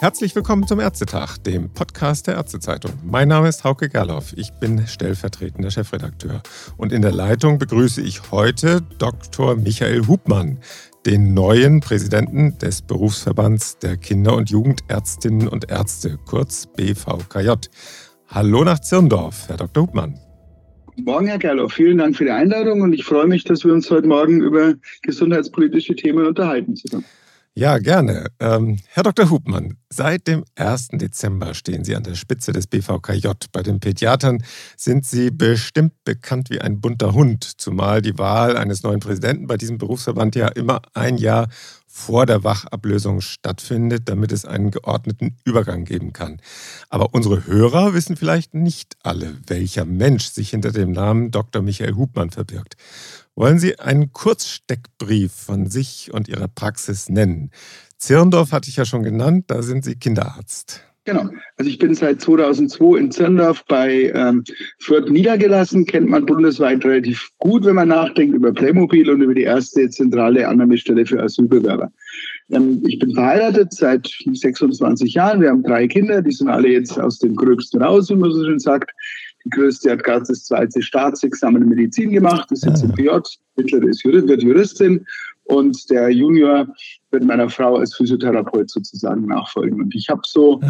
Herzlich willkommen zum Ärztetag, dem Podcast der Ärztezeitung. Mein Name ist Hauke Gerloff. Ich bin stellvertretender Chefredakteur. Und in der Leitung begrüße ich heute Dr. Michael Hubmann, den neuen Präsidenten des Berufsverbands der Kinder- und Jugendärztinnen und Ärzte, kurz BVKJ. Hallo nach Zirndorf, Herr Dr. Hubmann. Morgen, Herr Gerloff. Vielen Dank für die Einladung und ich freue mich, dass wir uns heute Morgen über gesundheitspolitische Themen unterhalten zusammen. Ja, gerne. Ähm, Herr Dr. Hubmann, seit dem 1. Dezember stehen Sie an der Spitze des BVKJ. Bei den Pädiatern sind Sie bestimmt bekannt wie ein bunter Hund, zumal die Wahl eines neuen Präsidenten bei diesem Berufsverband ja immer ein Jahr vor der Wachablösung stattfindet, damit es einen geordneten Übergang geben kann. Aber unsere Hörer wissen vielleicht nicht alle, welcher Mensch sich hinter dem Namen Dr. Michael Hubmann verbirgt. Wollen Sie einen Kurzsteckbrief von sich und Ihrer Praxis nennen? Zirndorf hatte ich ja schon genannt, da sind Sie Kinderarzt. Genau. Also ich bin seit 2002 in Zirndorf bei ähm, Fürth niedergelassen. Kennt man bundesweit relativ gut, wenn man nachdenkt über Playmobil und über die erste zentrale Annahmestelle für Asylbewerber. Ähm, ich bin verheiratet seit 26 Jahren. Wir haben drei Kinder. Die sind alle jetzt aus dem Gröbsten raus, wie man so schön sagt. Die größte hat gerade das zweite Staatsexamen in Medizin gemacht, ist jetzt im PJ, mittlere ist Jurist, wird Juristin und der Junior wird meiner Frau als Physiotherapeut sozusagen nachfolgen. Und ich habe so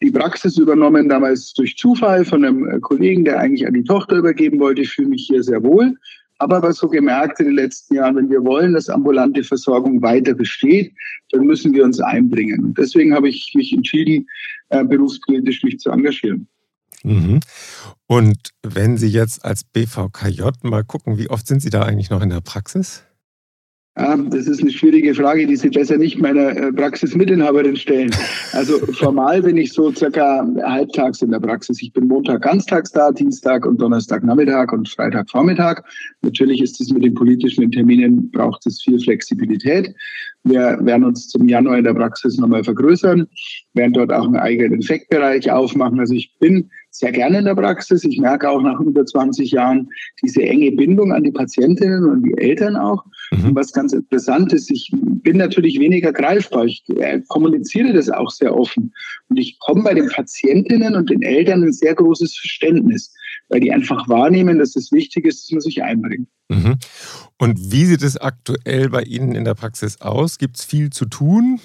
die Praxis übernommen, damals durch Zufall von einem äh, Kollegen, der eigentlich an die Tochter übergeben wollte. Ich fühle mich hier sehr wohl. Aber aber so gemerkt in den letzten Jahren, wenn wir wollen, dass ambulante Versorgung weiter besteht, dann müssen wir uns einbringen. Und deswegen habe ich mich entschieden, äh, berufspolitisch mich zu engagieren. Mhm. Und wenn Sie jetzt als BVKJ mal gucken, wie oft sind Sie da eigentlich noch in der Praxis? Das ist eine schwierige Frage, die Sie besser nicht meiner äh, Praxismitinhaberin stellen. Also formal bin ich so circa halbtags in der Praxis. Ich bin Montag ganztags da, Dienstag und Donnerstag Nachmittag und Freitag Vormittag. Natürlich ist es mit den politischen Terminen, braucht es viel Flexibilität. Wir werden uns zum Januar in der Praxis nochmal vergrößern, werden dort auch einen eigenen Infektbereich aufmachen. Also ich bin sehr gerne in der Praxis. Ich merke auch nach über 20 Jahren diese enge Bindung an die Patientinnen und die Eltern auch. Mhm. Was ganz interessant ist, ich bin natürlich weniger greifbar. Ich äh, kommuniziere das auch sehr offen. Und ich komme bei den Patientinnen und den Eltern ein sehr großes Verständnis, weil die einfach wahrnehmen, dass es wichtig ist, dass man sich einbringt. Mhm. Und wie sieht es aktuell bei Ihnen in der Praxis aus? Gibt es viel zu tun?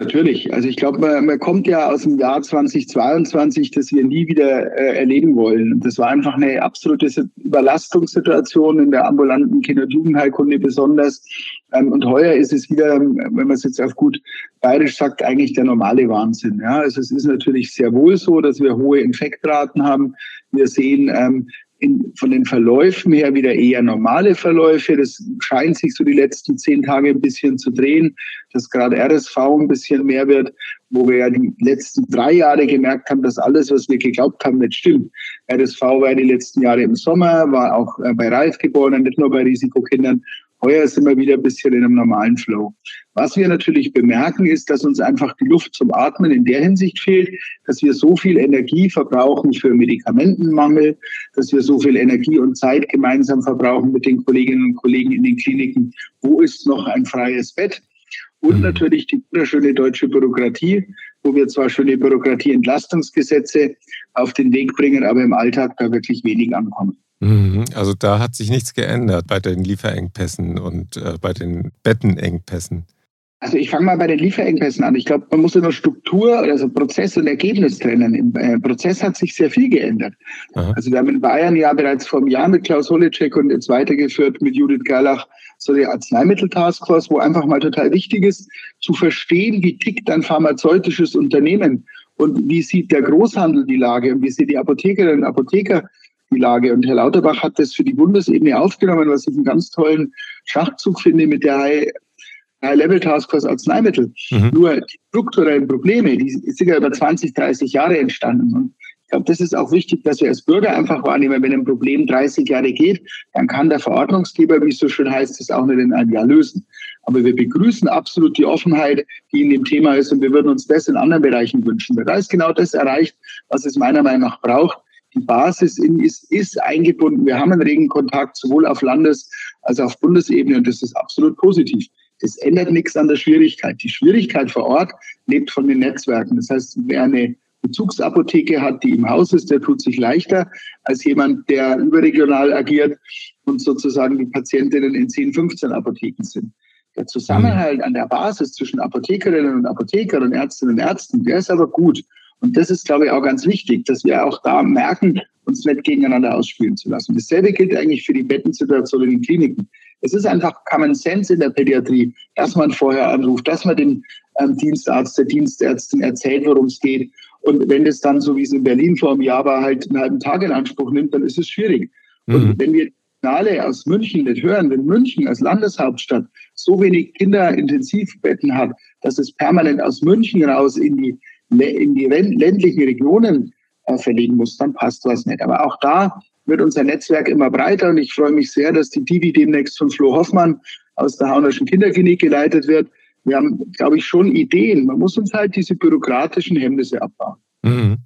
Natürlich. Also ich glaube, man, man, kommt ja aus dem Jahr 2022, das wir nie wieder äh, erleben wollen. Das war einfach eine absolute Überlastungssituation in der ambulanten Kinder- und Jugendheilkunde besonders. Ähm, und heuer ist es wieder, wenn man es jetzt auf gut bayerisch sagt, eigentlich der normale Wahnsinn. Ja, also es ist natürlich sehr wohl so, dass wir hohe Infektraten haben. Wir sehen ähm, in, von den Verläufen her wieder eher normale Verläufe. Das scheint sich so die letzten zehn Tage ein bisschen zu drehen, dass gerade RSV ein bisschen mehr wird, wo wir ja die letzten drei Jahre gemerkt haben, dass alles, was wir geglaubt haben, nicht stimmt. RSV war die letzten Jahre im Sommer, war auch äh, bei Reifgeborenen, nicht nur bei Risikokindern Heuer sind wir wieder ein bisschen in einem normalen Flow. Was wir natürlich bemerken, ist, dass uns einfach die Luft zum Atmen in der Hinsicht fehlt, dass wir so viel Energie verbrauchen für Medikamentenmangel, dass wir so viel Energie und Zeit gemeinsam verbrauchen mit den Kolleginnen und Kollegen in den Kliniken. Wo ist noch ein freies Bett? Und mhm. natürlich die wunderschöne deutsche Bürokratie, wo wir zwar schöne Bürokratieentlastungsgesetze auf den Weg bringen, aber im Alltag da wirklich wenig ankommen. Mhm. Also da hat sich nichts geändert bei den Lieferengpässen und äh, bei den Bettenengpässen. Also ich fange mal bei den Lieferengpässen an. Ich glaube, man muss immer Struktur, also Prozess und Ergebnis trennen. Im äh, Prozess hat sich sehr viel geändert. Aha. Also wir haben in Bayern ja bereits vor einem Jahr mit Klaus Holicek und jetzt weitergeführt mit Judith Gerlach so die Arzneimittel-Taskforce, wo einfach mal total wichtig ist, zu verstehen, wie tickt ein pharmazeutisches Unternehmen und wie sieht der Großhandel die Lage und wie sieht die Apothekerinnen und Apotheker die Lage. Und Herr Lauterbach hat das für die Bundesebene aufgenommen, was ich einen ganz tollen Schachzug finde mit der High High-Level Taskforce Arzneimittel. Mhm. Nur die strukturellen Probleme, die sind ja über 20, 30 Jahre entstanden. Und ich glaube, das ist auch wichtig, dass wir als Bürger einfach wahrnehmen, wenn ein Problem 30 Jahre geht, dann kann der Verordnungsgeber, wie es so schön heißt, das auch nicht in einem Jahr lösen. Aber wir begrüßen absolut die Offenheit, die in dem Thema ist und wir würden uns das in anderen Bereichen wünschen. Weil da ist genau das erreicht, was es meiner Meinung nach braucht die Basis in, ist, ist eingebunden. Wir haben einen regen Kontakt sowohl auf Landes- als auf Bundesebene und das ist absolut positiv. Das ändert nichts an der Schwierigkeit. Die Schwierigkeit vor Ort lebt von den Netzwerken. Das heißt, wer eine Bezugsapotheke hat, die im Haus ist, der tut sich leichter als jemand, der überregional agiert und sozusagen die Patientinnen in 10, 15 Apotheken sind. Der Zusammenhalt an der Basis zwischen Apothekerinnen und Apothekern und Ärztinnen und Ärzten, der ist aber gut. Und das ist, glaube ich, auch ganz wichtig, dass wir auch da merken, uns nicht gegeneinander ausspielen zu lassen. Dasselbe gilt eigentlich für die Bettensituation in den Kliniken. Es ist einfach Common Sense in der Pädiatrie, dass man vorher anruft, dass man dem ähm, Dienstarzt, der Dienstärztin erzählt, worum es geht. Und wenn das dann, so wie es in Berlin vor einem Jahr war, halt einen halben Tag in Anspruch nimmt, dann ist es schwierig. Mhm. Und wenn wir Signale aus München nicht hören, wenn München als Landeshauptstadt so wenig Kinderintensivbetten hat, dass es permanent aus München raus in die, in die ländlichen Regionen äh, verlegen muss, dann passt was nicht. Aber auch da wird unser Netzwerk immer breiter und ich freue mich sehr, dass die Divi demnächst von Flo Hoffmann aus der Haunerschen Kinderklinik geleitet wird. Wir haben, glaube ich, schon Ideen. Man muss uns halt diese bürokratischen Hemmnisse abbauen. Mhm.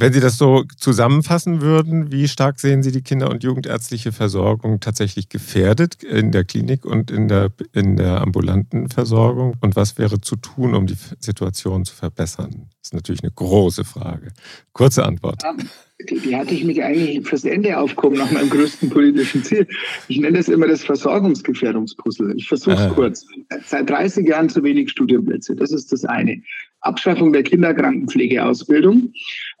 Wenn Sie das so zusammenfassen würden, wie stark sehen Sie die kinder- und jugendärztliche Versorgung tatsächlich gefährdet in der Klinik und in der, in der ambulanten Versorgung? Und was wäre zu tun, um die Situation zu verbessern? Das ist natürlich eine große Frage. Kurze Antwort. Die, die hatte ich mich eigentlich fürs Ende aufgehoben nach meinem größten politischen Ziel. Ich nenne das immer das Versorgungsgefährdungspuzzle. Ich versuche es ah. kurz. Seit 30 Jahren zu wenig Studienplätze. Das ist das eine. Abschaffung der Kinderkrankenpflegeausbildung,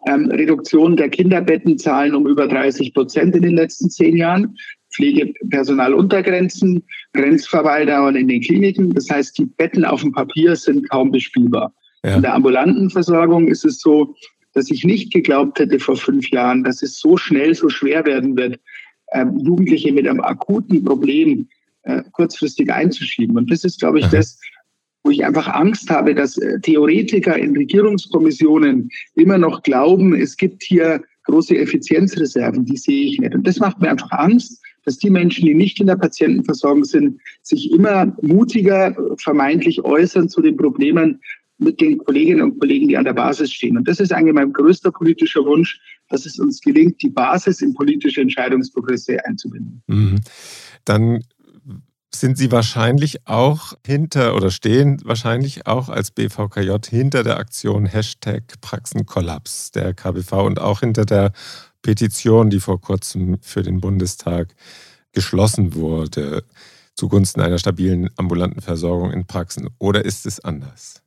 ähm, Reduktion der Kinderbettenzahlen um über 30 Prozent in den letzten zehn Jahren, Pflegepersonaluntergrenzen, Grenzverweildauern in den Kliniken. Das heißt, die Betten auf dem Papier sind kaum bespielbar. Ja. In der ambulanten Versorgung ist es so, dass ich nicht geglaubt hätte vor fünf Jahren, dass es so schnell so schwer werden wird, ähm, Jugendliche mit einem akuten Problem äh, kurzfristig einzuschieben. Und das ist, glaube ich, das, wo ich einfach Angst habe, dass äh, Theoretiker in Regierungskommissionen immer noch glauben, es gibt hier große Effizienzreserven, die sehe ich nicht. Und das macht mir einfach Angst, dass die Menschen, die nicht in der Patientenversorgung sind, sich immer mutiger vermeintlich äußern zu den Problemen mit den Kolleginnen und Kollegen, die an der Basis stehen. Und das ist eigentlich mein größter politischer Wunsch, dass es uns gelingt, die Basis in politische Entscheidungsprozesse einzubinden. Mhm. Dann sind Sie wahrscheinlich auch hinter oder stehen wahrscheinlich auch als BVKJ hinter der Aktion Hashtag Praxenkollaps der KBV und auch hinter der Petition, die vor kurzem für den Bundestag geschlossen wurde, zugunsten einer stabilen ambulanten Versorgung in Praxen. Oder ist es anders?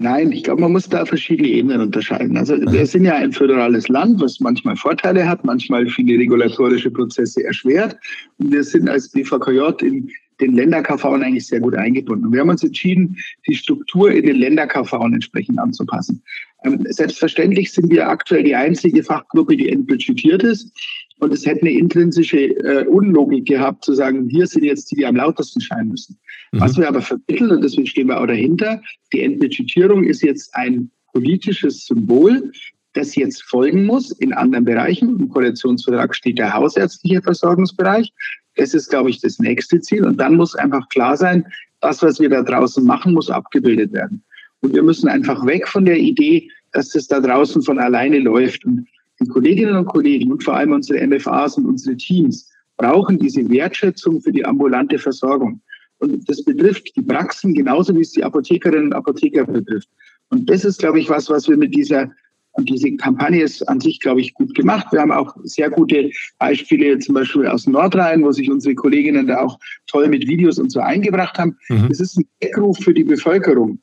Nein, ich glaube, man muss da verschiedene Ebenen unterscheiden. Also wir sind ja ein föderales Land, was manchmal Vorteile hat, manchmal viele regulatorische Prozesse erschwert. Und wir sind als BVKJ in den Länder-KV eigentlich sehr gut eingebunden. Wir haben uns entschieden, die Struktur in den Länder-KV entsprechend anzupassen. Ähm, selbstverständlich sind wir aktuell die einzige Fachgruppe, die entbudgetiert ist. Und es hätte eine intrinsische äh, Unlogik gehabt, zu sagen, hier sind jetzt die, die am lautesten scheinen müssen. Mhm. Was wir aber vermitteln, und deswegen stehen wir auch dahinter, die Entbudgetierung ist jetzt ein politisches Symbol, das jetzt folgen muss in anderen Bereichen. Im Koalitionsvertrag steht der hausärztliche Versorgungsbereich. Das ist, glaube ich, das nächste Ziel. Und dann muss einfach klar sein, das, was wir da draußen machen, muss abgebildet werden. Und wir müssen einfach weg von der Idee, dass das da draußen von alleine läuft. Und die Kolleginnen und Kollegen und vor allem unsere MFAs und unsere Teams brauchen diese Wertschätzung für die ambulante Versorgung. Und das betrifft die Praxen genauso wie es die Apothekerinnen und Apotheker betrifft. Und das ist, glaube ich, was, was wir mit dieser und diese Kampagne ist an sich, glaube ich, gut gemacht. Wir haben auch sehr gute Beispiele, zum Beispiel aus Nordrhein, wo sich unsere Kolleginnen da auch toll mit Videos und so eingebracht haben. Mhm. Es ist ein Weckruf für die Bevölkerung.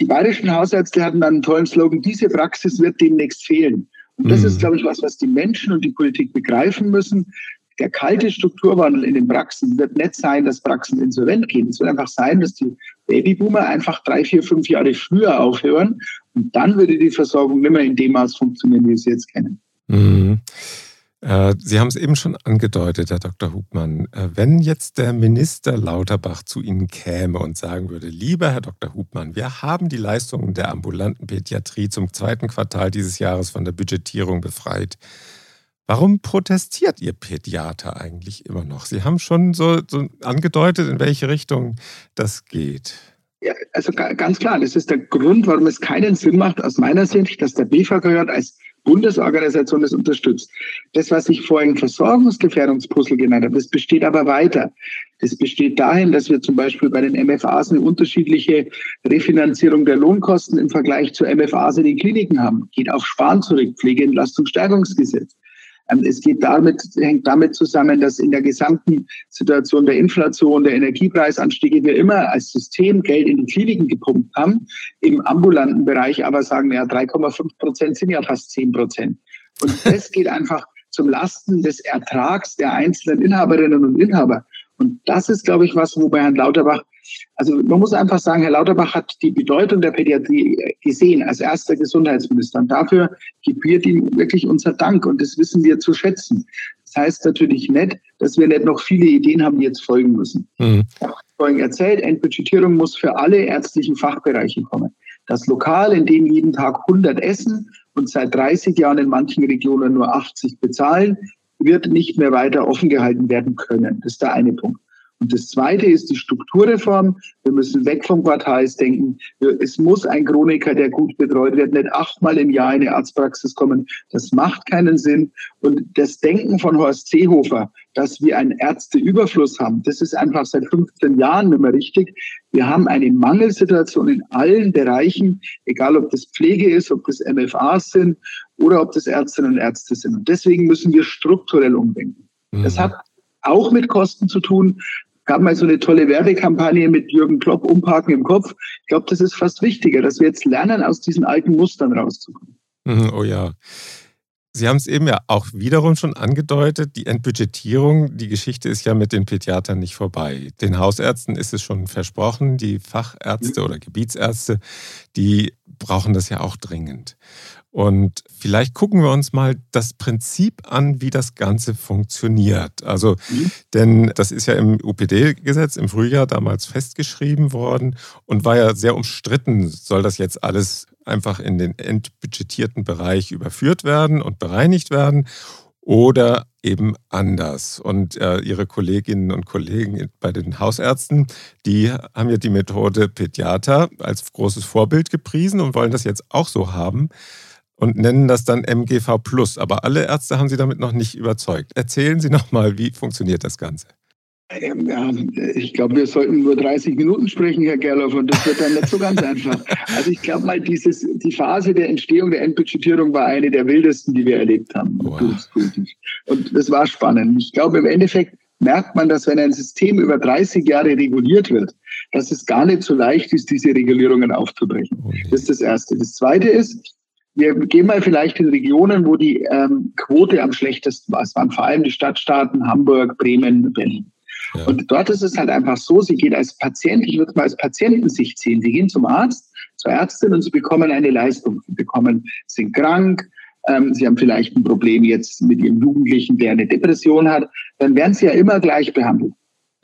Die bayerischen Hausärzte hatten dann einen tollen Slogan, diese Praxis wird demnächst fehlen. Und das mhm. ist, glaube ich, was, was die Menschen und die Politik begreifen müssen. Der kalte Strukturwandel in den Praxen wird nicht sein, dass Praxen insolvent gehen. Es wird einfach sein, dass die Babyboomer einfach drei, vier, fünf Jahre früher aufhören. Und dann würde die Versorgung nicht mehr in dem Maß funktionieren, wie wir sie jetzt kennen. Mhm. Äh, sie haben es eben schon angedeutet, Herr Dr. Hubmann. Äh, wenn jetzt der Minister Lauterbach zu Ihnen käme und sagen würde, lieber Herr Dr. Hubmann, wir haben die Leistungen der ambulanten Pädiatrie zum zweiten Quartal dieses Jahres von der Budgetierung befreit. Warum protestiert Ihr Pädiater eigentlich immer noch? Sie haben schon so, so angedeutet, in welche Richtung das geht. Ja, also ganz klar, das ist der Grund, warum es keinen Sinn macht, aus meiner Sicht, dass der BVKJ als Bundesorganisation das unterstützt. Das, was ich vorhin Versorgungsgefährdungspuzzle genannt habe, das besteht aber weiter. Das besteht dahin, dass wir zum Beispiel bei den MFAs eine unterschiedliche Refinanzierung der Lohnkosten im Vergleich zu MFAs in den Kliniken haben. Geht auf Sparen zurück, Pflegeentlastungsstärkungsgesetz. Ähm, es geht damit, hängt damit zusammen, dass in der gesamten Situation der Inflation, der Energiepreisanstiege wir immer als System Geld in die Kliniken gepumpt haben, im ambulanten Bereich aber sagen, ja, 3,5 Prozent sind ja fast 10 Prozent. Und das geht einfach zum Lasten des Ertrags der einzelnen Inhaberinnen und Inhaber. Und das ist, glaube ich, was, wo bei Herrn Lauterbach, also man muss einfach sagen, Herr Lauterbach hat die Bedeutung der Pädiatrie gesehen als erster Gesundheitsminister. Und dafür gebührt ihm wirklich unser Dank. Und das wissen wir zu schätzen. Das heißt natürlich nicht, dass wir nicht noch viele Ideen haben, die jetzt folgen müssen. Mhm. Ich habe vorhin erzählt, Entbudgetierung muss für alle ärztlichen Fachbereiche kommen. Das Lokal, in dem jeden Tag 100 essen und seit 30 Jahren in manchen Regionen nur 80 bezahlen, wird nicht mehr weiter offen gehalten werden können. Das ist der eine Punkt. Und das Zweite ist die Strukturreform. Wir müssen weg vom Quartalsdenken. Es muss ein Chroniker, der gut betreut wird, nicht achtmal im Jahr in eine Arztpraxis kommen. Das macht keinen Sinn. Und das Denken von Horst Seehofer, dass wir einen Ärzteüberfluss haben, das ist einfach seit 15 Jahren nicht mehr richtig. Wir haben eine Mangelsituation in allen Bereichen, egal ob das Pflege ist, ob das MFAs sind oder ob das Ärztinnen und Ärzte sind. Und deswegen müssen wir strukturell umdenken. Mhm. Das hat auch mit Kosten zu tun gab mal so eine tolle Werbekampagne mit Jürgen Klopp, Umparken im Kopf. Ich glaube, das ist fast wichtiger, dass wir jetzt lernen, aus diesen alten Mustern rauszukommen. Mhm, oh ja. Sie haben es eben ja auch wiederum schon angedeutet, die Entbudgetierung, die Geschichte ist ja mit den Pädiatern nicht vorbei. Den Hausärzten ist es schon versprochen, die Fachärzte oder Gebietsärzte, die brauchen das ja auch dringend. Und vielleicht gucken wir uns mal das Prinzip an, wie das Ganze funktioniert. Also, mhm. denn das ist ja im UPD-Gesetz im Frühjahr damals festgeschrieben worden und war ja sehr umstritten. Soll das jetzt alles einfach in den entbudgetierten Bereich überführt werden und bereinigt werden? Oder eben anders. Und äh, ihre Kolleginnen und Kollegen bei den Hausärzten, die haben ja die Methode Pädiater als großes Vorbild gepriesen und wollen das jetzt auch so haben und nennen das dann MGV Plus. Aber alle Ärzte haben Sie damit noch nicht überzeugt. Erzählen Sie noch mal, wie funktioniert das Ganze? Ja, ich glaube, wir sollten nur 30 Minuten sprechen, Herr Gerloff, und das wird dann nicht so ganz einfach. Also ich glaube mal, dieses, die Phase der Entstehung der Endbudgetierung war eine der wildesten, die wir erlebt haben. Wow. Und das war spannend. Ich glaube, im Endeffekt merkt man, dass wenn ein System über 30 Jahre reguliert wird, dass es gar nicht so leicht ist, diese Regulierungen aufzubrechen. Okay. Das ist das Erste. Das Zweite ist, wir gehen mal vielleicht in Regionen, wo die ähm, Quote am schlechtesten war. Es waren vor allem die Stadtstaaten Hamburg, Bremen, Berlin. Ja. Und dort ist es halt einfach so, Sie gehen als Patient, ich würde es mal als Patientensicht sehen, Sie gehen zum Arzt, zur Ärztin und Sie bekommen eine Leistung. Sie bekommen, sind krank, ähm, Sie haben vielleicht ein Problem jetzt mit Ihrem Jugendlichen, der eine Depression hat, dann werden Sie ja immer gleich behandelt.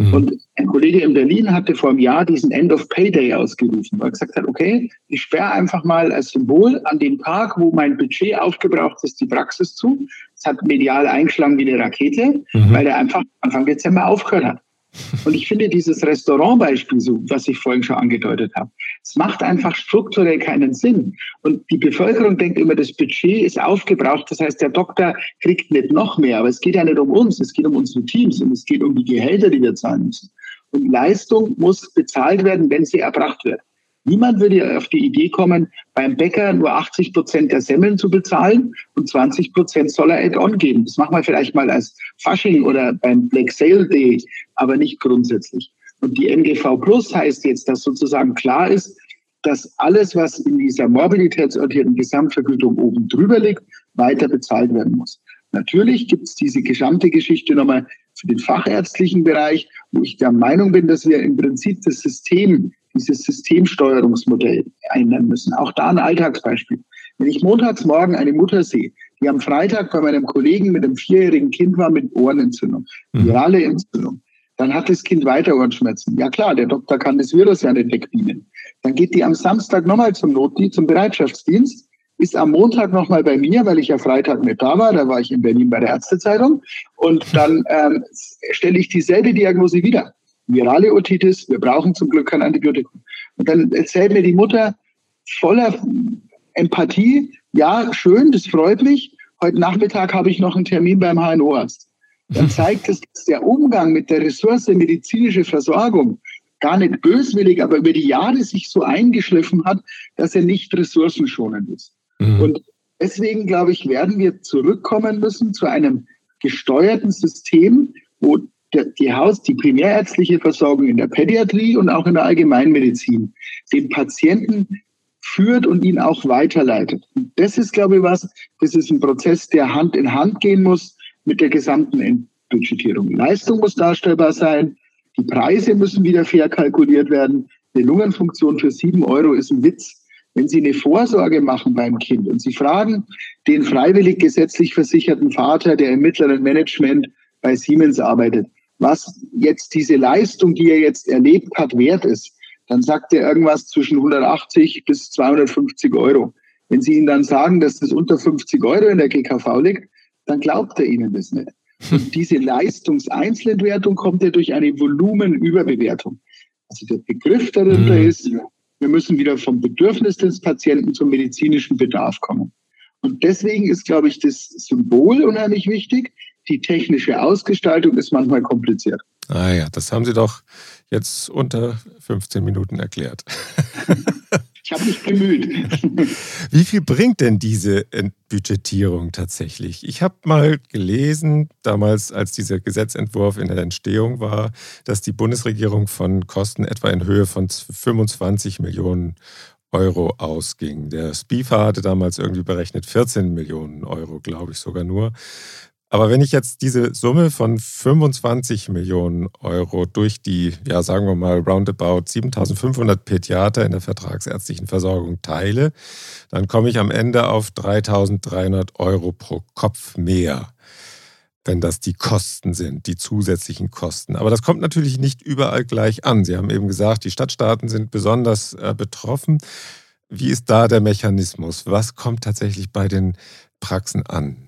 Mhm. Und ein Kollege in Berlin hatte vor einem Jahr diesen End of Pay Day ausgerufen, weil er gesagt hat, okay, ich sperre einfach mal als Symbol an dem Tag, wo mein Budget aufgebraucht ist, die Praxis zu. Es hat medial eingeschlagen wie eine Rakete, mhm. weil er einfach Anfang Dezember aufgehört hat. Und ich finde dieses Restaurantbeispiel, so, was ich vorhin schon angedeutet habe, es macht einfach strukturell keinen Sinn. Und die Bevölkerung denkt immer, das Budget ist aufgebraucht. Das heißt, der Doktor kriegt nicht noch mehr. Aber es geht ja nicht um uns. Es geht um unsere Teams und es geht um die Gehälter, die wir zahlen müssen. Und Leistung muss bezahlt werden, wenn sie erbracht wird. Niemand würde auf die Idee kommen, beim Bäcker nur 80 Prozent der Semmeln zu bezahlen und 20 Prozent soll er Add-on geben. Das machen wir vielleicht mal als Fasching oder beim Black Sale Day, aber nicht grundsätzlich. Und die MGV Plus heißt jetzt, dass sozusagen klar ist, dass alles, was in dieser mobilitätsorientierten Gesamtvergütung oben drüber liegt, weiter bezahlt werden muss. Natürlich gibt es diese gesamte Geschichte nochmal für den fachärztlichen Bereich, wo ich der Meinung bin, dass wir im Prinzip das System dieses Systemsteuerungsmodell ändern müssen. Auch da ein Alltagsbeispiel. Wenn ich montags morgen eine Mutter sehe, die am Freitag bei meinem Kollegen mit einem vierjährigen Kind war mit Ohrenentzündung, mhm. virale Entzündung, dann hat das Kind weiter Ohrenschmerzen. Ja klar, der Doktor kann das Virus ja nicht wegbeamen. Dann geht die am Samstag nochmal zum Notdienst, zum Bereitschaftsdienst, ist am Montag nochmal bei mir, weil ich ja Freitag nicht da war, da war ich in Berlin bei der Ärztezeitung und dann ähm, stelle ich dieselbe Diagnose wieder virale Otitis, wir brauchen zum Glück kein Antibiotikum. Und dann erzählt mir die Mutter voller Empathie, ja, schön, das freut mich. Heute Nachmittag habe ich noch einen Termin beim HNO-Arzt. Dann zeigt es, dass der Umgang mit der Ressource medizinische Versorgung gar nicht böswillig, aber über die Jahre sich so eingeschliffen hat, dass er nicht ressourcenschonend ist. Mhm. Und deswegen, glaube ich, werden wir zurückkommen müssen zu einem gesteuerten System, wo die Haus-, die primärärztliche Versorgung in der Pädiatrie und auch in der Allgemeinmedizin den Patienten führt und ihn auch weiterleitet. Und das ist, glaube ich, was, das ist ein Prozess, der Hand in Hand gehen muss mit der gesamten Entbudgetierung. Leistung muss darstellbar sein, die Preise müssen wieder fair kalkuliert werden. Eine Lungenfunktion für sieben Euro ist ein Witz. Wenn Sie eine Vorsorge machen beim Kind und Sie fragen den freiwillig gesetzlich versicherten Vater, der im mittleren Management bei Siemens arbeitet, was jetzt diese Leistung, die er jetzt erlebt hat, wert ist, dann sagt er irgendwas zwischen 180 bis 250 Euro. Wenn Sie ihm dann sagen, dass das unter 50 Euro in der GKV liegt, dann glaubt er Ihnen das nicht. Und diese Leistungseinzelentwertung kommt ja durch eine Volumenüberbewertung. Also der Begriff darunter mhm. ist, wir müssen wieder vom Bedürfnis des Patienten zum medizinischen Bedarf kommen. Und deswegen ist, glaube ich, das Symbol unheimlich wichtig. Die technische Ausgestaltung ist manchmal kompliziert. Ah ja, das haben Sie doch jetzt unter 15 Minuten erklärt. Ich habe mich bemüht. Wie viel bringt denn diese Budgetierung tatsächlich? Ich habe mal gelesen, damals, als dieser Gesetzentwurf in der Entstehung war, dass die Bundesregierung von Kosten etwa in Höhe von 25 Millionen Euro ausging. Der SPIFA hatte damals irgendwie berechnet 14 Millionen Euro, glaube ich sogar nur. Aber wenn ich jetzt diese Summe von 25 Millionen Euro durch die, ja, sagen wir mal, roundabout 7500 Pädiater in der vertragsärztlichen Versorgung teile, dann komme ich am Ende auf 3300 Euro pro Kopf mehr, wenn das die Kosten sind, die zusätzlichen Kosten. Aber das kommt natürlich nicht überall gleich an. Sie haben eben gesagt, die Stadtstaaten sind besonders äh, betroffen. Wie ist da der Mechanismus? Was kommt tatsächlich bei den Praxen an?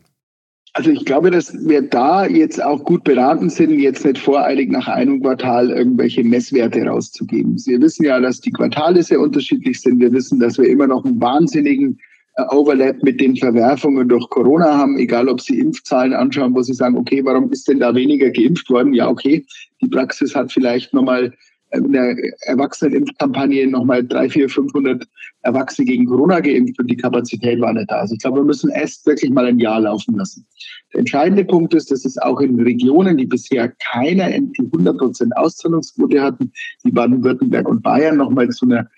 Also ich glaube, dass wir da jetzt auch gut beraten sind, jetzt nicht voreilig nach einem Quartal irgendwelche Messwerte rauszugeben. Sie wissen ja, dass die Quartale sehr unterschiedlich sind. Wir wissen, dass wir immer noch einen wahnsinnigen äh, Overlap mit den Verwerfungen durch Corona haben, egal ob Sie Impfzahlen anschauen, wo Sie sagen, okay, warum ist denn da weniger geimpft worden? Ja, okay, die Praxis hat vielleicht nochmal der Erwachsenenimpfkampagne nochmal drei, vier, 500 Erwachsene gegen Corona geimpft und die Kapazität war nicht da. Also ich glaube, wir müssen erst wirklich mal ein Jahr laufen lassen. Der entscheidende Punkt ist, dass es auch in Regionen, die bisher keine die 100 Prozent Auszahlungsquote hatten, wie Baden-Württemberg und Bayern, nochmal zu einer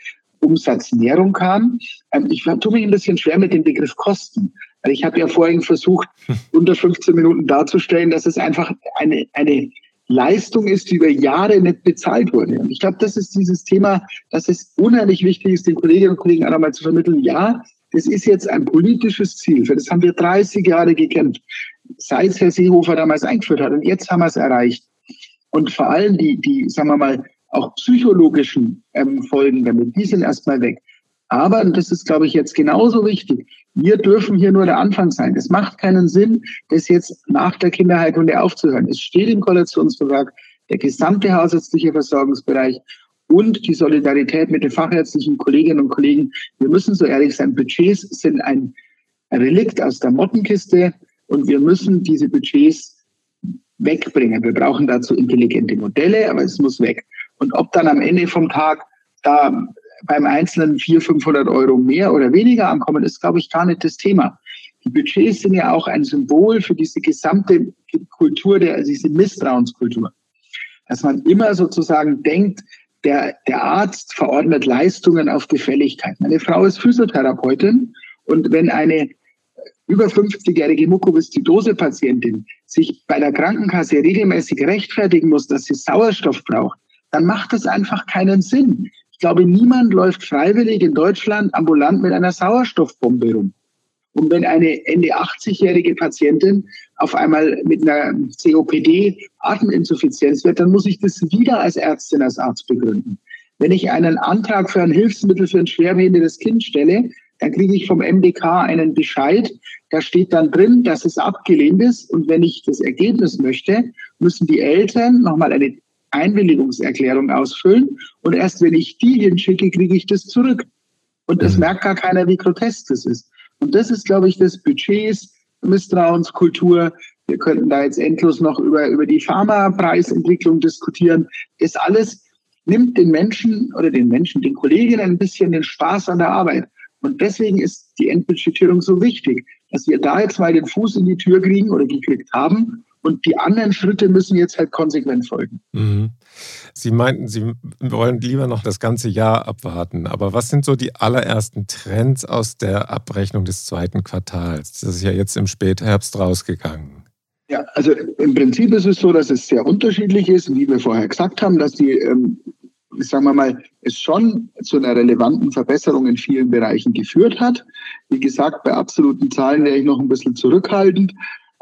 Umsatznährung kam. Ähm, ich tue mich ein bisschen schwer mit dem Begriff Kosten. Ich habe ja vorhin versucht, unter 15 Minuten darzustellen, dass es einfach eine, eine Leistung ist, die über Jahre nicht bezahlt wurde. Und ich glaube, das ist dieses Thema, das ist unheimlich wichtig ist, den Kolleginnen und Kollegen auch einmal zu vermitteln. Ja, das ist jetzt ein politisches Ziel. Für das haben wir 30 Jahre gekämpft, seit es Herr Seehofer damals eingeführt hat. Und jetzt haben wir es erreicht. Und vor allem die, die, sagen wir mal, auch psychologischen ähm, Folgen damit, die sind erstmal weg. Aber, und das ist, glaube ich, jetzt genauso wichtig, wir dürfen hier nur der Anfang sein. Es macht keinen Sinn, das jetzt nach der Kinderheilkunde aufzuhören. Es steht im Koalitionsvertrag, der gesamte hausärztliche Versorgungsbereich und die Solidarität mit den fachärztlichen Kolleginnen und Kollegen. Wir müssen so ehrlich sein, Budgets sind ein Relikt aus der Mottenkiste und wir müssen diese Budgets wegbringen. Wir brauchen dazu intelligente Modelle, aber es muss weg. Und ob dann am Ende vom Tag da beim Einzelnen 400, 500 Euro mehr oder weniger ankommen, ist, glaube ich, gar nicht das Thema. Die Budgets sind ja auch ein Symbol für diese gesamte Kultur, der, also diese Misstrauenskultur. Dass man immer sozusagen denkt, der, der Arzt verordnet Leistungen auf Gefälligkeit. Meine Frau ist Physiotherapeutin und wenn eine über 50-jährige Mukoviszidose-Patientin sich bei der Krankenkasse regelmäßig rechtfertigen muss, dass sie Sauerstoff braucht, dann macht das einfach keinen Sinn glaube, niemand läuft freiwillig in Deutschland ambulant mit einer Sauerstoffbombe rum. Und wenn eine Ende 80-jährige Patientin auf einmal mit einer COPD Ateminsuffizienz wird, dann muss ich das wieder als Ärztin, als Arzt begründen. Wenn ich einen Antrag für ein Hilfsmittel für ein schwerbehindertes Kind stelle, dann kriege ich vom MDK einen Bescheid. Da steht dann drin, dass es abgelehnt ist. Und wenn ich das Ergebnis möchte, müssen die Eltern nochmal eine Einwilligungserklärung ausfüllen und erst wenn ich die hinschicke, kriege ich das zurück. Und es mhm. merkt gar keiner, wie grotesk das ist. Und das ist, glaube ich, das Budgets, Misstrauenskultur. Wir könnten da jetzt endlos noch über, über die Pharmapreisentwicklung diskutieren. Das alles nimmt den Menschen oder den Menschen, den Kolleginnen ein bisschen den Spaß an der Arbeit. Und deswegen ist die Entbudgetierung so wichtig, dass wir da jetzt mal den Fuß in die Tür kriegen oder gekriegt haben. Und die anderen Schritte müssen jetzt halt konsequent folgen. Mhm. Sie meinten, Sie wollen lieber noch das ganze Jahr abwarten. Aber was sind so die allerersten Trends aus der Abrechnung des zweiten Quartals? Das ist ja jetzt im Spätherbst rausgegangen. Ja, also im Prinzip ist es so, dass es sehr unterschiedlich ist, wie wir vorher gesagt haben, dass die ähm, sagen wir mal, es schon zu einer relevanten Verbesserung in vielen Bereichen geführt hat. Wie gesagt, bei absoluten Zahlen wäre ich noch ein bisschen zurückhaltend.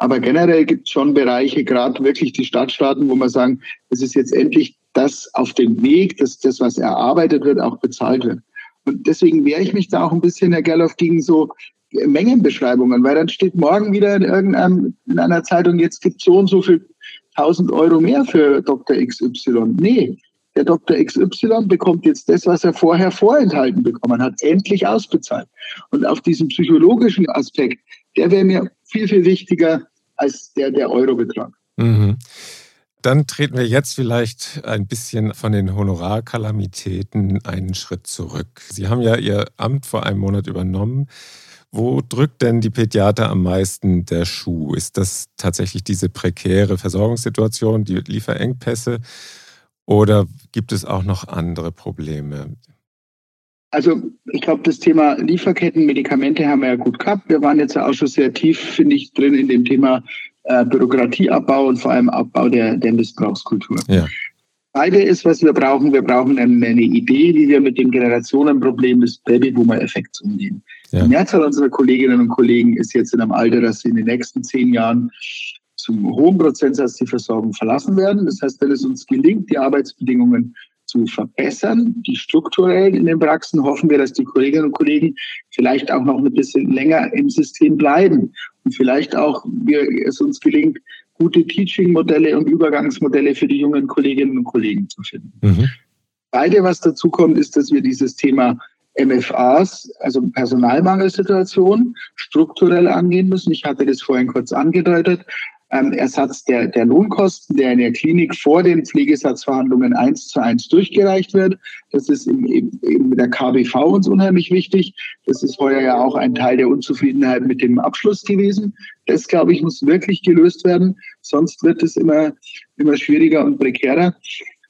Aber generell gibt es schon Bereiche, gerade wirklich die Stadtstaaten, wo man sagen, es ist jetzt endlich das auf dem Weg, dass das, was erarbeitet wird, auch bezahlt wird. Und deswegen wehre ich mich da auch ein bisschen, Herr Gerloff, gegen so Mengenbeschreibungen, weil dann steht morgen wieder in irgendeinem, in einer Zeitung, jetzt gibt so und so viel 1000 Euro mehr für Dr. XY. Nee, der Dr. XY bekommt jetzt das, was er vorher vorenthalten bekommen hat, endlich ausbezahlt. Und auf diesen psychologischen Aspekt, der wäre mir viel, viel wichtiger als der, der Eurobetrag. Mhm. Dann treten wir jetzt vielleicht ein bisschen von den Honorarkalamitäten einen Schritt zurück. Sie haben ja Ihr Amt vor einem Monat übernommen. Wo drückt denn die Pädiater am meisten der Schuh? Ist das tatsächlich diese prekäre Versorgungssituation, die Lieferengpässe? Oder gibt es auch noch andere Probleme? Also ich glaube, das Thema Lieferketten, Medikamente haben wir ja gut gehabt. Wir waren jetzt auch schon sehr tief, finde ich, drin in dem Thema äh, Bürokratieabbau und vor allem Abbau der, der Missbrauchskultur. Ja. Beide ist, was wir brauchen. Wir brauchen eine, eine Idee, wie wir mit dem Generationenproblem des Babyboomer-Effekts umgehen. Ja. Die Mehrzahl unserer Kolleginnen und Kollegen ist jetzt in einem Alter, dass sie in den nächsten zehn Jahren zum hohen Prozentsatz die Versorgung verlassen werden. Das heißt, wenn es uns gelingt, die Arbeitsbedingungen zu verbessern, die strukturell in den Praxen, hoffen wir, dass die Kolleginnen und Kollegen vielleicht auch noch ein bisschen länger im System bleiben und vielleicht auch wir, es uns gelingt, gute Teaching-Modelle und Übergangsmodelle für die jungen Kolleginnen und Kollegen zu finden. Mhm. Beide, was dazu kommt, ist, dass wir dieses Thema MFAs, also Personalmangelsituation, strukturell angehen müssen. Ich hatte das vorhin kurz angedeutet ähm, Ersatz der, der Lohnkosten, der in der Klinik vor den Pflegesatzverhandlungen eins zu eins durchgereicht wird. Das ist eben, eben mit der KBV uns unheimlich wichtig. Das ist heuer ja auch ein Teil der Unzufriedenheit mit dem Abschluss gewesen. Das, glaube ich, muss wirklich gelöst werden. Sonst wird es immer, immer schwieriger und prekärer.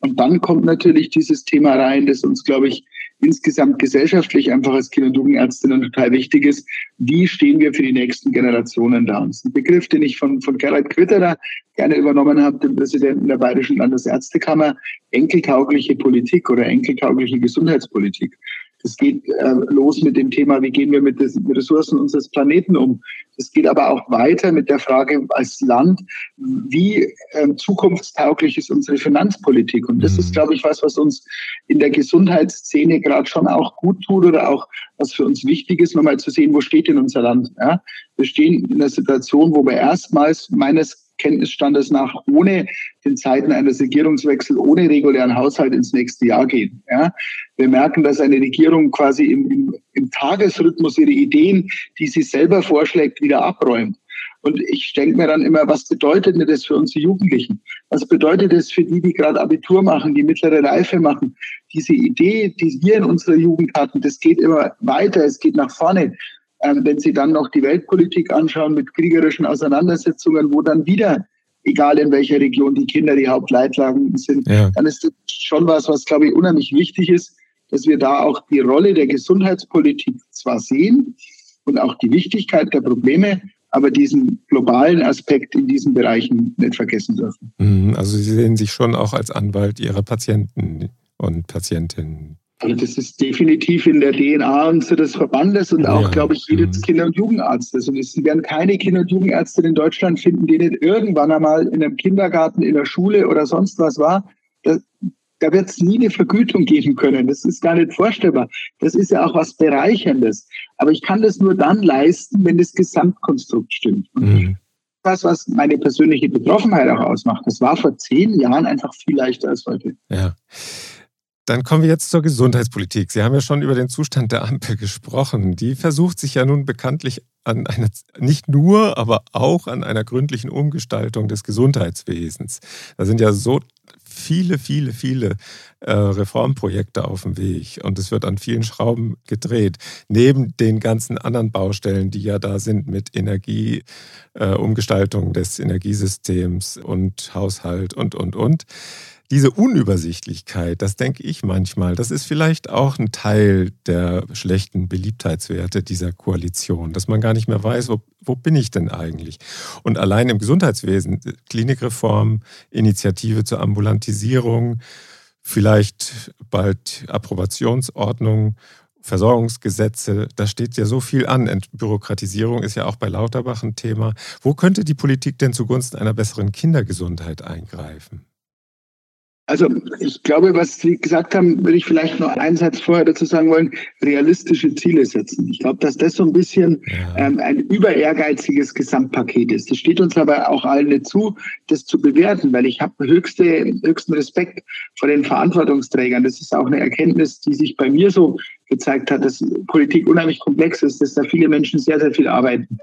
Und dann kommt natürlich dieses Thema rein, das uns, glaube ich, insgesamt gesellschaftlich einfach als Kinder- und Jugendärztinnen total wichtig ist. Wie stehen wir für die nächsten Generationen da? das ist ein Begriff, den ich von, von Gerald Quitterer gerne übernommen habe, dem Präsidenten der Bayerischen Landesärztekammer, enkeltaugliche Politik oder enkeltaugliche Gesundheitspolitik. Das geht äh, los mit dem Thema, wie gehen wir mit den Ressourcen unseres Planeten um. Das geht aber auch weiter mit der Frage als Land, wie äh, zukunftstauglich ist unsere Finanzpolitik. Und das mhm. ist, glaube ich, was, was uns in der Gesundheitsszene gerade schon auch gut tut oder auch was für uns wichtig ist, nochmal zu sehen, wo steht denn unser Land. Ja? Wir stehen in einer Situation, wo wir erstmals meines Kenntnisstandes nach ohne den Zeiten eines Regierungswechsels, ohne regulären Haushalt ins nächste Jahr gehen. Ja? Wir merken, dass eine Regierung quasi im, im, im Tagesrhythmus ihre Ideen, die sie selber vorschlägt, wieder abräumt. Und ich denke mir dann immer, was bedeutet denn das für unsere Jugendlichen? Was bedeutet das für die, die gerade Abitur machen, die mittlere Reife machen? Diese Idee, die wir in unserer Jugend hatten, das geht immer weiter, es geht nach vorne. Ähm, wenn Sie dann noch die Weltpolitik anschauen mit kriegerischen Auseinandersetzungen, wo dann wieder, egal in welcher Region die Kinder die Hauptleitlagen sind, ja. dann ist das schon was, was, glaube ich, unheimlich wichtig ist, dass wir da auch die Rolle der Gesundheitspolitik zwar sehen und auch die Wichtigkeit der Probleme, aber diesen globalen Aspekt in diesen Bereichen nicht vergessen dürfen. Mhm, also Sie sehen sich schon auch als Anwalt Ihrer Patienten und Patientinnen. Also das ist definitiv in der DNA unseres Verbandes und auch, ja. glaube ich, jedes. Kinder- und Jugendarztes. Und es werden keine Kinder- und Jugendärzte in Deutschland finden, die nicht irgendwann einmal in einem Kindergarten, in der Schule oder sonst was war. Da, da wird es nie eine Vergütung geben können. Das ist gar nicht vorstellbar. Das ist ja auch was Bereicherndes. Aber ich kann das nur dann leisten, wenn das Gesamtkonstrukt stimmt. Mhm. Was, was meine persönliche Betroffenheit auch ausmacht, das war vor zehn Jahren einfach viel leichter als heute. Ja. Dann kommen wir jetzt zur Gesundheitspolitik. Sie haben ja schon über den Zustand der Ampel gesprochen. Die versucht sich ja nun bekanntlich an einer, nicht nur, aber auch an einer gründlichen Umgestaltung des Gesundheitswesens. Da sind ja so viele, viele, viele äh, Reformprojekte auf dem Weg und es wird an vielen Schrauben gedreht. Neben den ganzen anderen Baustellen, die ja da sind mit Energie, äh, Umgestaltung des Energiesystems und Haushalt und, und, und diese Unübersichtlichkeit, das denke ich manchmal, das ist vielleicht auch ein Teil der schlechten Beliebtheitswerte dieser Koalition, dass man gar nicht mehr weiß, wo, wo bin ich denn eigentlich? Und allein im Gesundheitswesen, Klinikreform, Initiative zur Ambulantisierung, vielleicht bald Approbationsordnung, Versorgungsgesetze, da steht ja so viel an. Entbürokratisierung ist ja auch bei Lauterbach ein Thema. Wo könnte die Politik denn zugunsten einer besseren Kindergesundheit eingreifen? Also ich glaube, was Sie gesagt haben, würde ich vielleicht noch einen Satz vorher dazu sagen wollen, realistische Ziele setzen. Ich glaube, dass das so ein bisschen ähm, ein über ehrgeiziges Gesamtpaket ist. Das steht uns aber auch allen nicht zu, das zu bewerten, weil ich habe höchste, höchsten Respekt vor den Verantwortungsträgern. Das ist auch eine Erkenntnis, die sich bei mir so gezeigt hat, dass Politik unheimlich komplex ist, dass da viele Menschen sehr, sehr viel arbeiten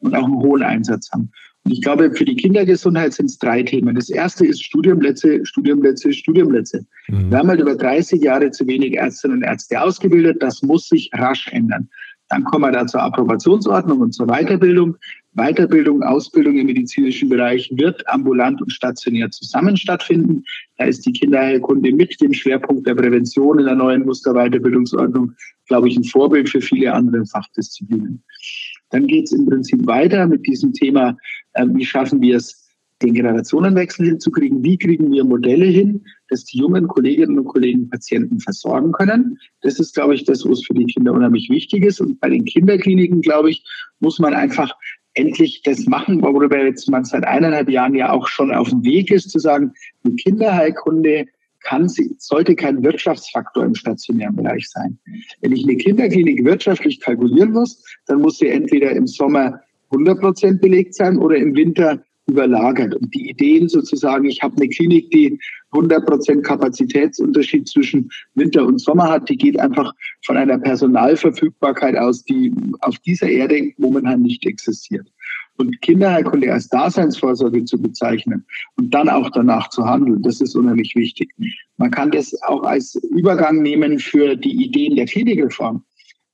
und auch einen hohen Einsatz haben. Ich glaube, für die Kindergesundheit sind es drei Themen. Das erste ist Studienplätze, Studienplätze, Studienplätze. Mhm. Wir haben halt über 30 Jahre zu wenig Ärztinnen und Ärzte ausgebildet. Das muss sich rasch ändern. Dann kommen wir da zur Approbationsordnung und zur Weiterbildung. Weiterbildung, Ausbildung im medizinischen Bereich wird ambulant und stationär zusammen stattfinden. Da ist die Kinderheilkunde mit dem Schwerpunkt der Prävention in der neuen Musterweiterbildungsordnung, glaube ich, ein Vorbild für viele andere Fachdisziplinen. Dann geht es im Prinzip weiter mit diesem Thema, äh, wie schaffen wir es, den Generationenwechsel hinzukriegen? Wie kriegen wir Modelle hin, dass die jungen Kolleginnen und Kollegen Patienten versorgen können? Das ist, glaube ich, das, was für die Kinder unheimlich wichtig ist. Und bei den Kinderkliniken, glaube ich, muss man einfach endlich das machen, worüber jetzt man seit eineinhalb Jahren ja auch schon auf dem Weg ist, zu sagen, die Kinderheilkunde kann sollte kein Wirtschaftsfaktor im stationären Bereich sein. Wenn ich eine Kinderklinik wirtschaftlich kalkulieren muss, dann muss sie entweder im Sommer 100 Prozent belegt sein oder im Winter überlagert. Und die Ideen sozusagen, ich habe eine Klinik, die 100 Prozent Kapazitätsunterschied zwischen Winter und Sommer hat, die geht einfach von einer Personalverfügbarkeit aus, die auf dieser Erde momentan nicht existiert und Kinderheilkunde als Daseinsvorsorge zu bezeichnen und dann auch danach zu handeln, das ist unheimlich wichtig. Man kann das auch als Übergang nehmen für die Ideen der Klinikreform.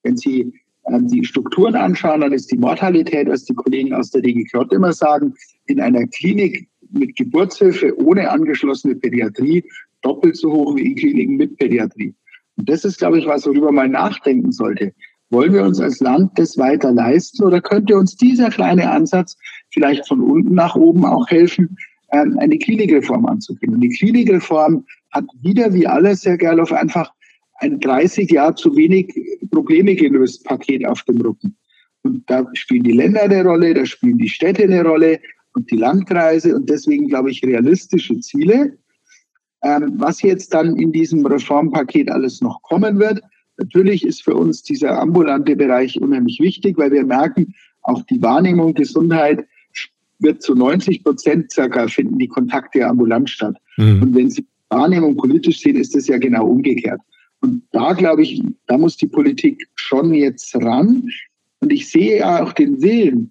Wenn Sie äh, die Strukturen anschauen, dann ist die Mortalität, was die Kollegen aus der DGJ immer sagen, in einer Klinik mit Geburtshilfe ohne angeschlossene Pädiatrie doppelt so hoch wie in Kliniken mit Pädiatrie. Und das ist, glaube ich, was, worüber man nachdenken sollte. Wollen wir uns als Land das weiter leisten oder könnte uns dieser kleine Ansatz vielleicht von unten nach oben auch helfen, ähm, eine Klinikreform anzugehen? Und die Klinikreform hat wieder wie alles, Herr Gerloff, einfach ein 30 Jahre zu wenig Probleme gelöst Paket auf dem Rücken. Und da spielen die Länder eine Rolle, da spielen die Städte eine Rolle und die Landkreise und deswegen glaube ich realistische Ziele. Ähm, was jetzt dann in diesem Reformpaket alles noch kommen wird, Natürlich ist für uns dieser ambulante Bereich unheimlich wichtig, weil wir merken, auch die Wahrnehmung Gesundheit wird zu 90 Prozent circa finden die Kontakte ambulant statt. Mhm. Und wenn Sie Wahrnehmung politisch sehen, ist das ja genau umgekehrt. Und da glaube ich, da muss die Politik schon jetzt ran. Und ich sehe ja auch den Willen,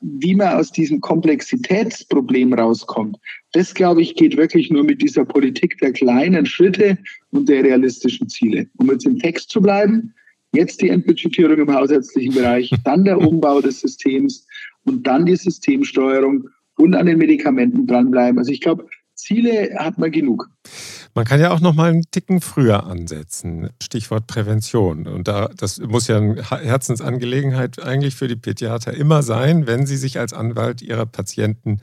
wie man aus diesem Komplexitätsproblem rauskommt, das, glaube ich, geht wirklich nur mit dieser Politik der kleinen Schritte und der realistischen Ziele. Um jetzt im Text zu bleiben, jetzt die Entbudgetierung im hausärztlichen Bereich, dann der Umbau des Systems und dann die Systemsteuerung und an den Medikamenten dranbleiben. Also ich glaube, Ziele hat man genug. Man kann ja auch noch mal einen Ticken früher ansetzen. Stichwort Prävention. Und da, das muss ja eine Herzensangelegenheit eigentlich für die Pädiater immer sein, wenn sie sich als Anwalt ihrer Patienten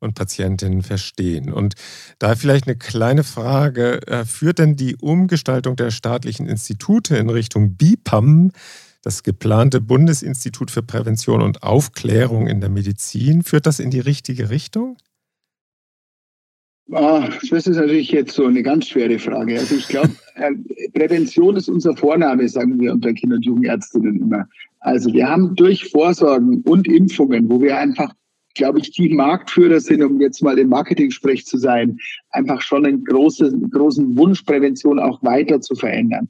und Patientinnen verstehen. Und da vielleicht eine kleine Frage. Äh, führt denn die Umgestaltung der staatlichen Institute in Richtung BIPAM, das geplante Bundesinstitut für Prävention und Aufklärung in der Medizin, führt das in die richtige Richtung? Ah, das ist natürlich jetzt so eine ganz schwere Frage. Also ich glaube, äh, Prävention ist unser Vorname, sagen wir unter Kinder- und Jugendärztinnen immer. Also wir haben durch Vorsorgen und Impfungen, wo wir einfach glaube ich, die Marktführer sind, um jetzt mal im Marketing-Sprech zu sein, einfach schon einen großen, großen Wunsch, Prävention auch weiter zu verändern.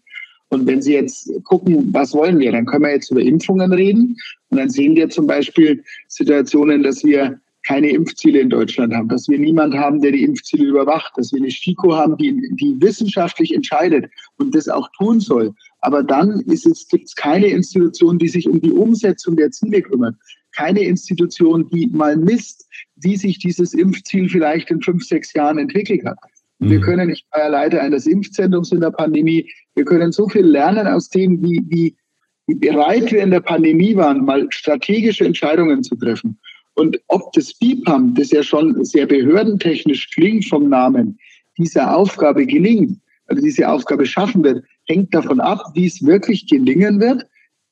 Und wenn Sie jetzt gucken, was wollen wir, dann können wir jetzt über Impfungen reden. Und dann sehen wir zum Beispiel Situationen, dass wir keine Impfziele in Deutschland haben, dass wir niemand haben, der die Impfziele überwacht, dass wir eine STIKO haben, die, die wissenschaftlich entscheidet und das auch tun soll. Aber dann ist es, gibt es keine Institution, die sich um die Umsetzung der Ziele kümmert. Keine Institution, die mal misst, wie sich dieses Impfziel vielleicht in fünf, sechs Jahren entwickelt hat. Mhm. Wir können, ich war ja Leiter eines Impfzentrums in der Pandemie, wir können so viel lernen aus dem, wie, wie bereit wir in der Pandemie waren, mal strategische Entscheidungen zu treffen. Und ob das BIPAM, das ja schon sehr behördentechnisch klingt vom Namen, dieser Aufgabe gelingt, also diese Aufgabe schaffen wird, hängt davon ab, wie es wirklich gelingen wird,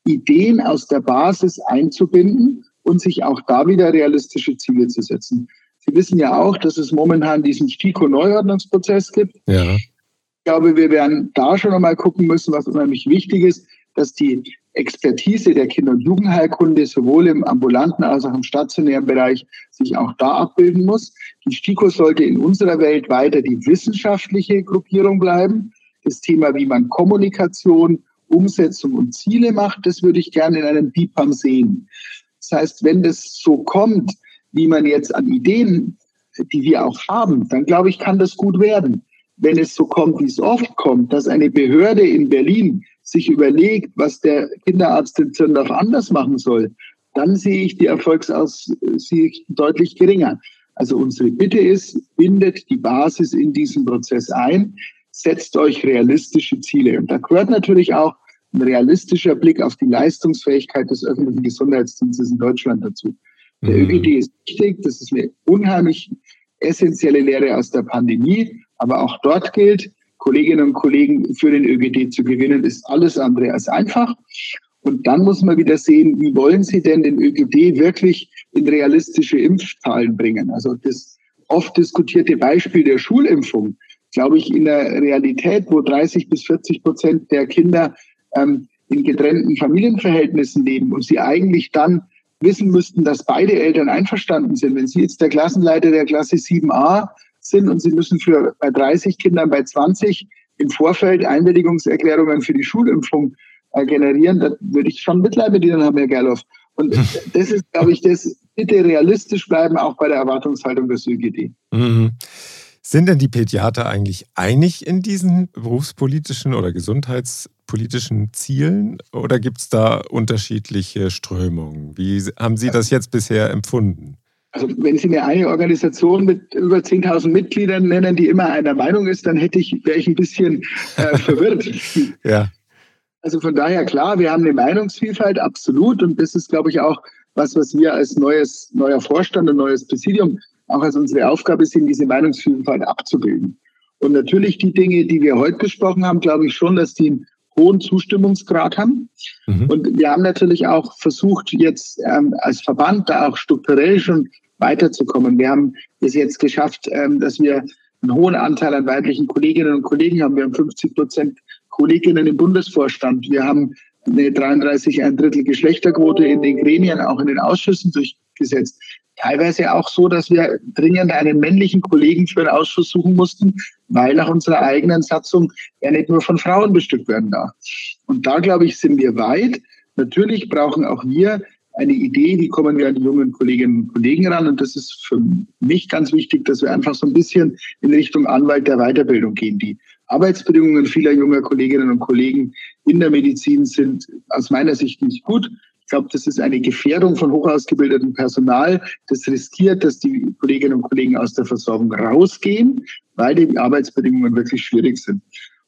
Ideen aus der Basis einzubinden und sich auch da wieder realistische Ziele zu setzen. Sie wissen ja auch, dass es momentan diesen STIKO-Neuordnungsprozess gibt. Ja. Ich glaube, wir werden da schon einmal gucken müssen, was unheimlich wichtig ist, dass die Expertise der Kinder- und Jugendheilkunde sowohl im ambulanten als auch im stationären Bereich sich auch da abbilden muss. Die STIKO sollte in unserer Welt weiter die wissenschaftliche Gruppierung bleiben. Das Thema, wie man Kommunikation, Umsetzung und Ziele macht, das würde ich gerne in einem BIPAM sehen. Das heißt, wenn das so kommt, wie man jetzt an Ideen, die wir auch haben, dann glaube ich, kann das gut werden. Wenn es so kommt, wie es oft kommt, dass eine Behörde in Berlin sich überlegt, was der Kinderarzt in Zirndorf anders machen soll, dann sehe ich die Erfolgsaussichten deutlich geringer. Also unsere Bitte ist, bindet die Basis in diesen Prozess ein, setzt euch realistische Ziele. Und da gehört natürlich auch ein realistischer Blick auf die Leistungsfähigkeit des öffentlichen Gesundheitsdienstes in Deutschland dazu. Der mhm. ÖGD ist wichtig, das ist eine unheimlich essentielle Lehre aus der Pandemie, aber auch dort gilt, Kolleginnen und Kollegen für den ÖGD zu gewinnen, ist alles andere als einfach. Und dann muss man wieder sehen, wie wollen Sie denn den ÖGD wirklich in realistische Impfzahlen bringen? Also das oft diskutierte Beispiel der Schulimpfung, glaube ich, in der Realität, wo 30 bis 40 Prozent der Kinder ähm, in getrennten Familienverhältnissen leben und sie eigentlich dann wissen müssten, dass beide Eltern einverstanden sind. Wenn Sie jetzt der Klassenleiter der Klasse 7a sind und Sie müssen für bei 30 Kindern, bei 20 im Vorfeld Einwilligungserklärungen für die Schulimpfung äh, generieren, da würde ich schon Mitleid mit Ihnen haben, Herr Gerloff. Und das ist, glaube ich, das bitte realistisch bleiben, auch bei der Erwartungshaltung des ÖGD. Mhm. Sind denn die Pädiater eigentlich einig in diesen berufspolitischen oder gesundheitspolitischen Zielen oder gibt es da unterschiedliche Strömungen? Wie haben Sie das jetzt bisher empfunden? Also wenn Sie mir eine Organisation mit über 10.000 Mitgliedern nennen, die immer einer Meinung ist, dann hätte ich, wäre ich ein bisschen äh, verwirrt. ja. Also von daher klar, wir haben eine Meinungsvielfalt, absolut. Und das ist, glaube ich, auch was, was wir als neues, neuer Vorstand und neues Präsidium auch als unsere Aufgabe sehen, diese Meinungsvielfalt abzubilden. Und natürlich die Dinge, die wir heute besprochen haben, glaube ich schon, dass die einen hohen Zustimmungsgrad haben. Mhm. Und wir haben natürlich auch versucht, jetzt ähm, als Verband da auch strukturell schon weiterzukommen. Wir haben es jetzt geschafft, ähm, dass wir einen hohen Anteil an weiblichen Kolleginnen und Kollegen haben. Wir haben 50 Prozent Kolleginnen im Bundesvorstand. Wir haben eine 33, ein Drittel Geschlechterquote in den Gremien, auch in den Ausschüssen durchgesetzt. Teilweise auch so, dass wir dringend einen männlichen Kollegen für den Ausschuss suchen mussten, weil nach unserer eigenen Satzung er nicht nur von Frauen bestückt werden darf. Und da, glaube ich, sind wir weit. Natürlich brauchen auch wir eine Idee, wie kommen wir an die jungen Kolleginnen und Kollegen ran. Und das ist für mich ganz wichtig, dass wir einfach so ein bisschen in Richtung Anwalt der Weiterbildung gehen. Die Arbeitsbedingungen vieler junger Kolleginnen und Kollegen in der Medizin sind aus meiner Sicht nicht gut. Ich glaube, das ist eine Gefährdung von hochausgebildetem Personal. Das riskiert, dass die Kolleginnen und Kollegen aus der Versorgung rausgehen, weil die Arbeitsbedingungen wirklich schwierig sind.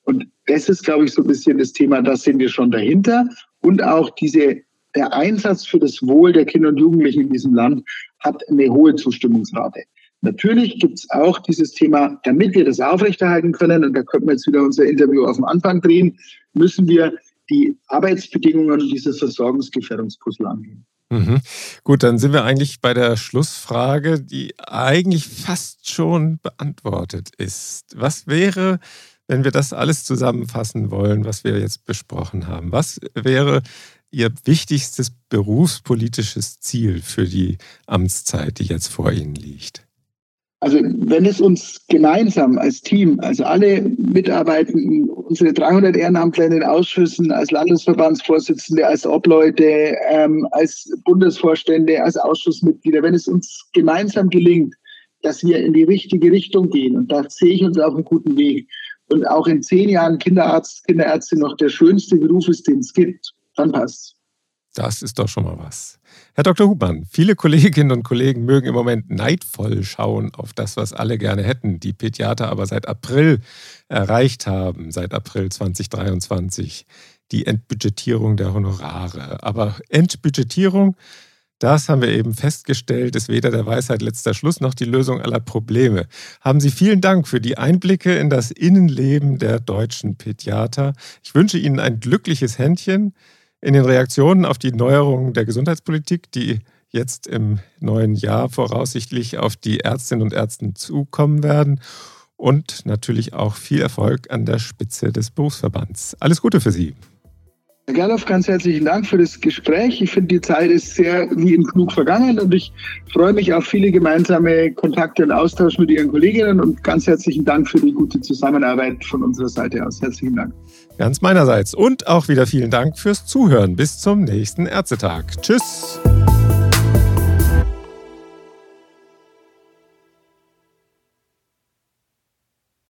Und das ist, glaube ich, so ein bisschen das Thema, da sind wir schon dahinter. Und auch diese der Einsatz für das Wohl der Kinder und Jugendlichen in diesem Land hat eine hohe Zustimmungsrate. Natürlich gibt es auch dieses Thema, damit wir das aufrechterhalten können, und da könnten wir jetzt wieder unser Interview auf den Anfang drehen, müssen wir die Arbeitsbedingungen dieses Versorgungsgefährdungspuzzle angehen. Mhm. Gut, dann sind wir eigentlich bei der Schlussfrage, die eigentlich fast schon beantwortet ist. Was wäre, wenn wir das alles zusammenfassen wollen, was wir jetzt besprochen haben? Was wäre Ihr wichtigstes berufspolitisches Ziel für die Amtszeit, die jetzt vor Ihnen liegt? Also wenn es uns gemeinsam als Team, also alle Mitarbeitenden, unsere 300 Ehrenamtler in den Ausschüssen, als Landesverbandsvorsitzende, als Obleute, ähm, als Bundesvorstände, als Ausschussmitglieder, wenn es uns gemeinsam gelingt, dass wir in die richtige Richtung gehen, und da sehe ich uns auf einem guten Weg, und auch in zehn Jahren Kinderarzt, Kinderärztin noch der schönste Beruf ist, den es gibt, dann passt das ist doch schon mal was. Herr Dr. Hubmann, viele Kolleginnen und Kollegen mögen im Moment neidvoll schauen auf das, was alle gerne hätten, die Pädiater aber seit April erreicht haben, seit April 2023, die Entbudgetierung der Honorare. Aber Entbudgetierung, das haben wir eben festgestellt, ist weder der Weisheit letzter Schluss noch die Lösung aller Probleme. Haben Sie vielen Dank für die Einblicke in das Innenleben der deutschen Pädiater. Ich wünsche Ihnen ein glückliches Händchen in den Reaktionen auf die Neuerungen der Gesundheitspolitik, die jetzt im neuen Jahr voraussichtlich auf die Ärztinnen und Ärzte zukommen werden. Und natürlich auch viel Erfolg an der Spitze des Berufsverbands. Alles Gute für Sie. Herr Gerloff, ganz herzlichen Dank für das Gespräch. Ich finde, die Zeit ist sehr wie in Klug vergangen und ich freue mich auf viele gemeinsame Kontakte und Austausch mit Ihren Kolleginnen und ganz herzlichen Dank für die gute Zusammenarbeit von unserer Seite aus. Herzlichen Dank. Ganz meinerseits und auch wieder vielen Dank fürs Zuhören. Bis zum nächsten Ärztetag. Tschüss.